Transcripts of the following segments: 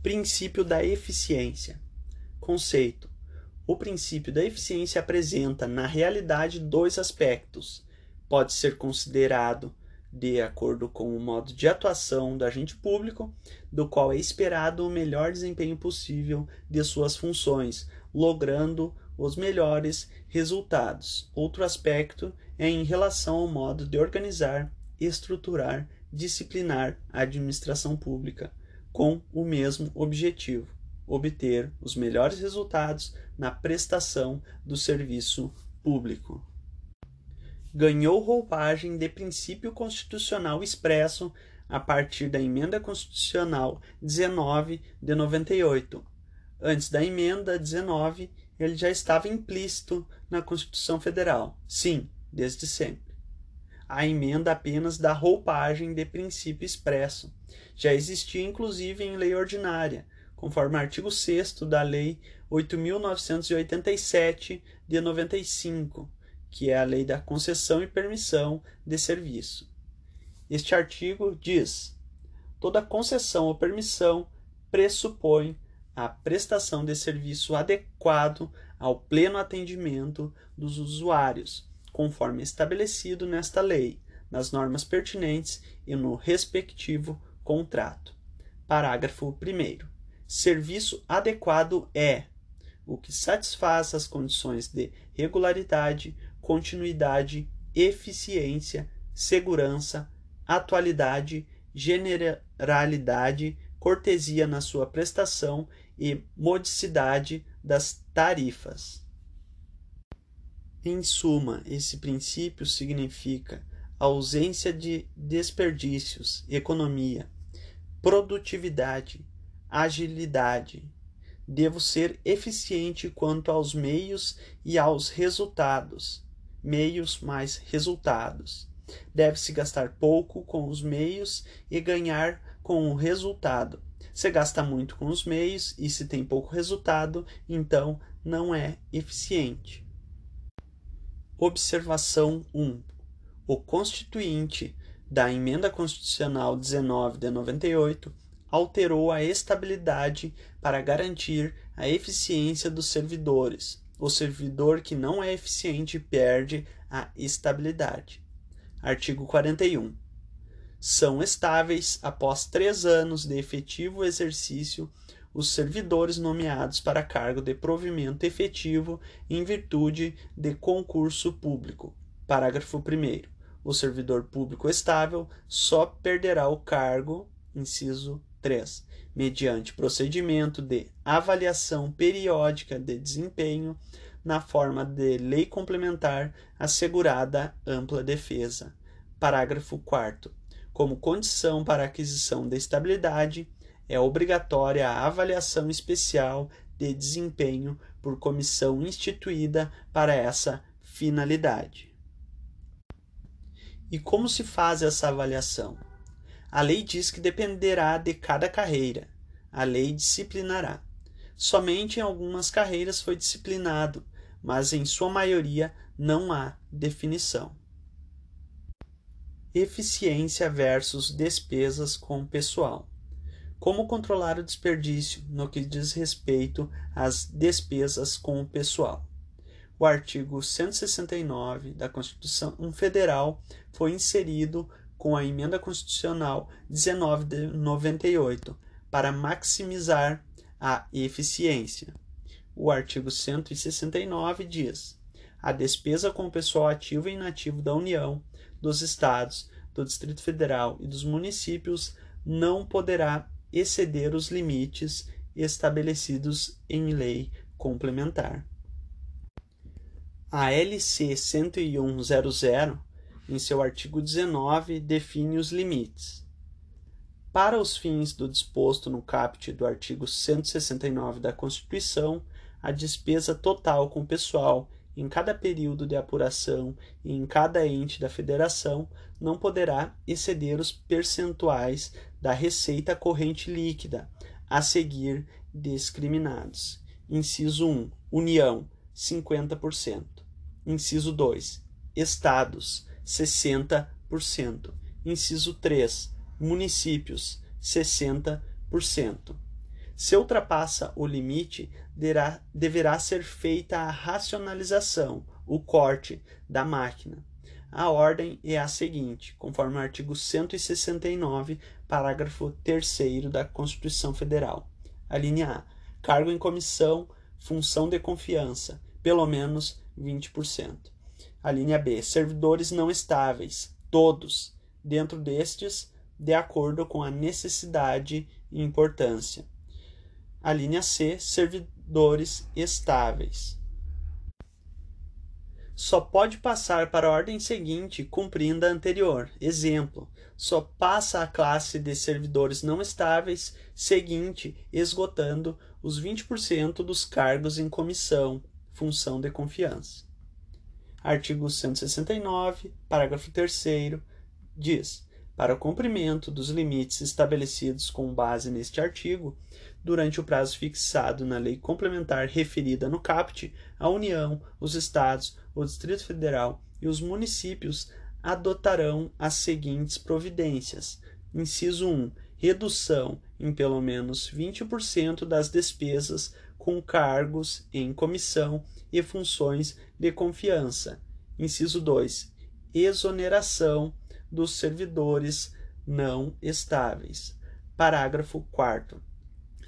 Princípio da eficiência. Conceito: O princípio da eficiência apresenta, na realidade, dois aspectos. Pode ser considerado de acordo com o modo de atuação do agente público, do qual é esperado o melhor desempenho possível de suas funções, logrando os melhores resultados. Outro aspecto é em relação ao modo de organizar, estruturar, disciplinar a administração pública com o mesmo objetivo: obter os melhores resultados na prestação do serviço público. Ganhou roupagem de princípio constitucional expresso a partir da Emenda Constitucional 19 de 98. Antes da Emenda 19, ele já estava implícito na Constituição Federal. Sim, desde sempre a emenda apenas da roupagem de princípio expresso. Já existia inclusive em lei ordinária, conforme o artigo 6 da Lei 8.987 de 95, que é a Lei da Concessão e Permissão de Serviço. Este artigo diz: toda concessão ou permissão pressupõe a prestação de serviço adequado ao pleno atendimento dos usuários conforme estabelecido nesta lei, nas normas pertinentes e no respectivo contrato. Parágrafo 1. Serviço adequado é o que satisfaz as condições de regularidade, continuidade, eficiência, segurança, atualidade, generalidade, cortesia na sua prestação e modicidade das tarifas. Em suma, esse princípio significa ausência de desperdícios, economia, produtividade, agilidade. Devo ser eficiente quanto aos meios e aos resultados. Meios mais resultados. Deve-se gastar pouco com os meios e ganhar com o resultado. Se gasta muito com os meios e se tem pouco resultado, então não é eficiente. Observação 1. O Constituinte da Emenda Constitucional 19 de 98 alterou a estabilidade para garantir a eficiência dos servidores. O servidor que não é eficiente perde a estabilidade. Artigo 41. São estáveis após três anos de efetivo exercício os servidores nomeados para cargo de provimento efetivo em virtude de concurso público. Parágrafo 1. O servidor público estável só perderá o cargo, inciso 3, mediante procedimento de avaliação periódica de desempenho na forma de lei complementar assegurada ampla defesa. Parágrafo 4. Como condição para aquisição de estabilidade, é obrigatória a avaliação especial de desempenho por comissão instituída para essa finalidade. E como se faz essa avaliação? A lei diz que dependerá de cada carreira. A lei disciplinará. Somente em algumas carreiras foi disciplinado, mas em sua maioria não há definição. Eficiência versus despesas com pessoal. Como controlar o desperdício no que diz respeito às despesas com o pessoal? O artigo 169 da Constituição Federal foi inserido com a Emenda Constitucional 19 de 98 para maximizar a eficiência. O artigo 169 diz: a despesa com o pessoal ativo e inativo da União, dos Estados, do Distrito Federal e dos municípios não poderá exceder os limites estabelecidos em lei complementar. A LC 10100, em seu artigo 19, define os limites. Para os fins do disposto no caput do artigo 169 da Constituição, a despesa total com pessoal em cada período de apuração e em cada ente da federação não poderá exceder os percentuais da receita corrente líquida a seguir discriminados. Inciso 1. União, 50%. Inciso 2. Estados, 60%. Inciso 3. Municípios, 60%. Se ultrapassa o limite, deverá, deverá ser feita a racionalização, o corte da máquina. A ordem é a seguinte, conforme o artigo 169, parágrafo 3 da Constituição Federal. A linha A. Cargo em comissão, função de confiança, pelo menos 20%. A linha B. Servidores não estáveis, todos, dentro destes, de acordo com a necessidade e importância. A linha C, servidores estáveis. Só pode passar para a ordem seguinte cumprindo a anterior. Exemplo: só passa a classe de servidores não estáveis seguinte, esgotando os 20% dos cargos em comissão, função de confiança. Artigo 169, parágrafo 3 diz: para o cumprimento dos limites estabelecidos com base neste artigo, durante o prazo fixado na lei complementar referida no CAPT, a União, os Estados, o Distrito Federal e os municípios adotarão as seguintes providências: inciso 1. Redução em pelo menos 20% das despesas com cargos em comissão e funções de confiança. Inciso 2. Exoneração dos servidores não estáveis. Parágrafo 4.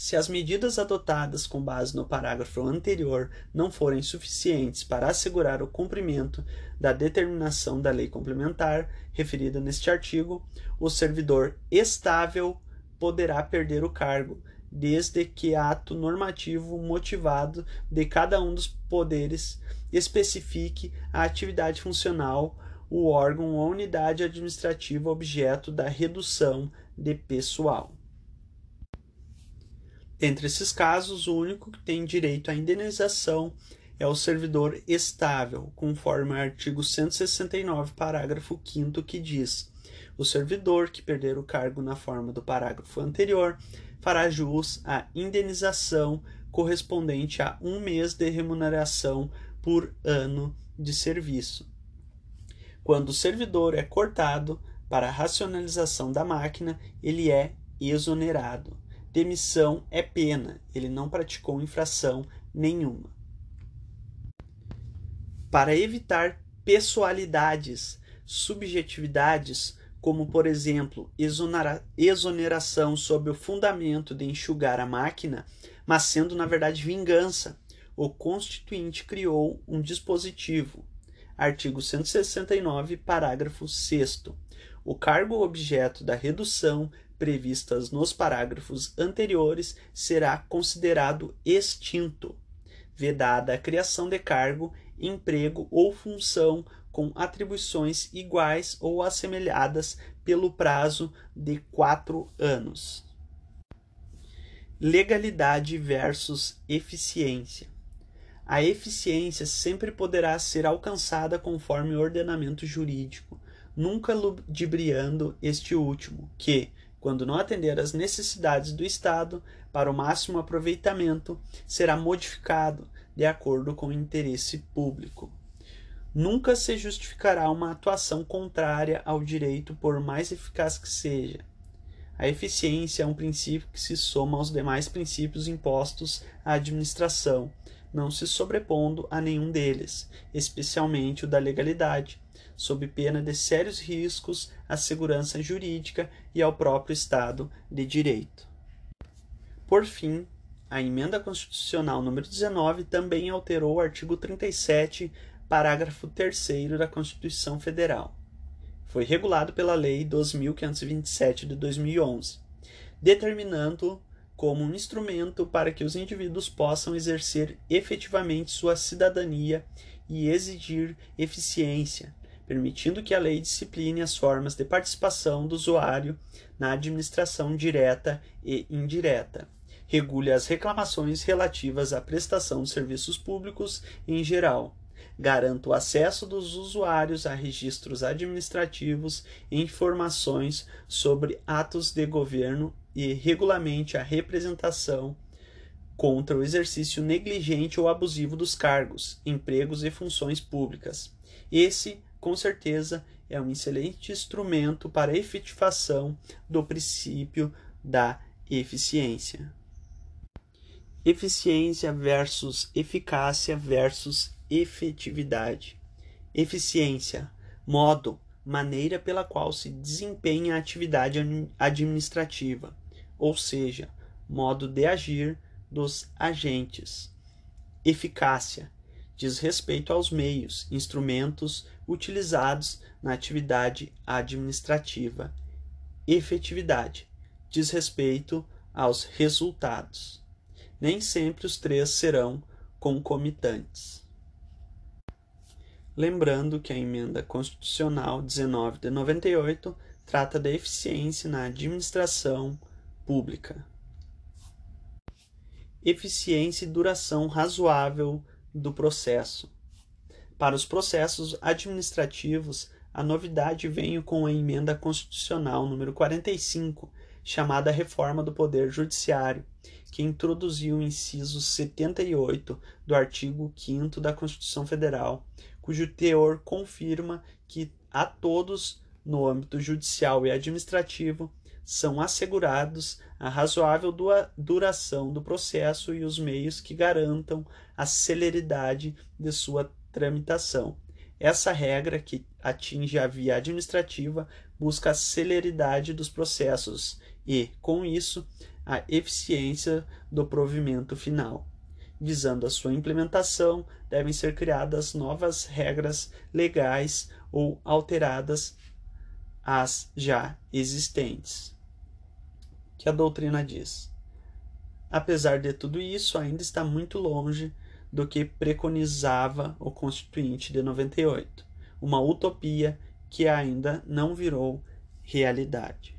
Se as medidas adotadas com base no parágrafo anterior não forem suficientes para assegurar o cumprimento da determinação da lei complementar referida neste artigo, o servidor estável poderá perder o cargo, desde que ato normativo motivado de cada um dos poderes especifique a atividade funcional o órgão ou unidade administrativa objeto da redução de pessoal. Entre esses casos, o único que tem direito à indenização é o servidor estável, conforme o artigo 169, parágrafo 5 que diz: o servidor que perder o cargo na forma do parágrafo anterior fará jus à indenização correspondente a um mês de remuneração por ano de serviço. Quando o servidor é cortado para racionalização da máquina, ele é exonerado. Demissão é pena, ele não praticou infração nenhuma. Para evitar pessoalidades, subjetividades, como por exemplo exoneração sob o fundamento de enxugar a máquina, mas sendo na verdade vingança, o Constituinte criou um dispositivo, artigo 169, parágrafo 6. O cargo objeto da redução previstas nos parágrafos anteriores será considerado extinto, vedada a criação de cargo, emprego ou função com atribuições iguais ou assemelhadas pelo prazo de quatro anos. Legalidade versus eficiência. A eficiência sempre poderá ser alcançada conforme o ordenamento jurídico, nunca ludibriando este último, que, quando não atender às necessidades do Estado para o máximo aproveitamento, será modificado de acordo com o interesse público. Nunca se justificará uma atuação contrária ao direito, por mais eficaz que seja. A eficiência é um princípio que se soma aos demais princípios impostos à administração, não se sobrepondo a nenhum deles, especialmente o da legalidade, sob pena de sérios riscos à segurança jurídica e ao próprio Estado de Direito. Por fim, a emenda constitucional número 19 também alterou o artigo 37, parágrafo 3 da Constituição Federal. Foi regulado pela Lei 2527 de 2011, determinando como um instrumento para que os indivíduos possam exercer efetivamente sua cidadania e exigir eficiência, permitindo que a lei discipline as formas de participação do usuário na administração direta e indireta, regule as reclamações relativas à prestação de serviços públicos em geral, garanta o acesso dos usuários a registros administrativos e informações sobre atos de governo e regulamente a representação contra o exercício negligente ou abusivo dos cargos, empregos e funções públicas. Esse, com certeza, é um excelente instrumento para a efetivação do princípio da eficiência. Eficiência versus eficácia versus efetividade. Eficiência, modo, maneira pela qual se desempenha a atividade administrativa, ou seja, modo de agir dos agentes. Eficácia diz respeito aos meios, instrumentos utilizados na atividade administrativa. Efetividade diz respeito aos resultados. Nem sempre os três serão concomitantes. Lembrando que a emenda constitucional 19 de 98 trata da eficiência na administração pública. Eficiência e duração razoável do processo. Para os processos administrativos, a novidade veio com a emenda constitucional número 45, chamada Reforma do Poder Judiciário, que introduziu o inciso 78 do artigo 5 da Constituição Federal, cujo teor confirma que a todos, no âmbito judicial e administrativo, são assegurados a razoável duração do processo e os meios que garantam a celeridade de sua tramitação. Essa regra, que atinge a via administrativa, busca a celeridade dos processos e, com isso, a eficiência do provimento final. Visando a sua implementação, devem ser criadas novas regras legais ou alteradas as já existentes. Que a doutrina diz. Apesar de tudo isso, ainda está muito longe do que preconizava o Constituinte de 98, uma utopia que ainda não virou realidade.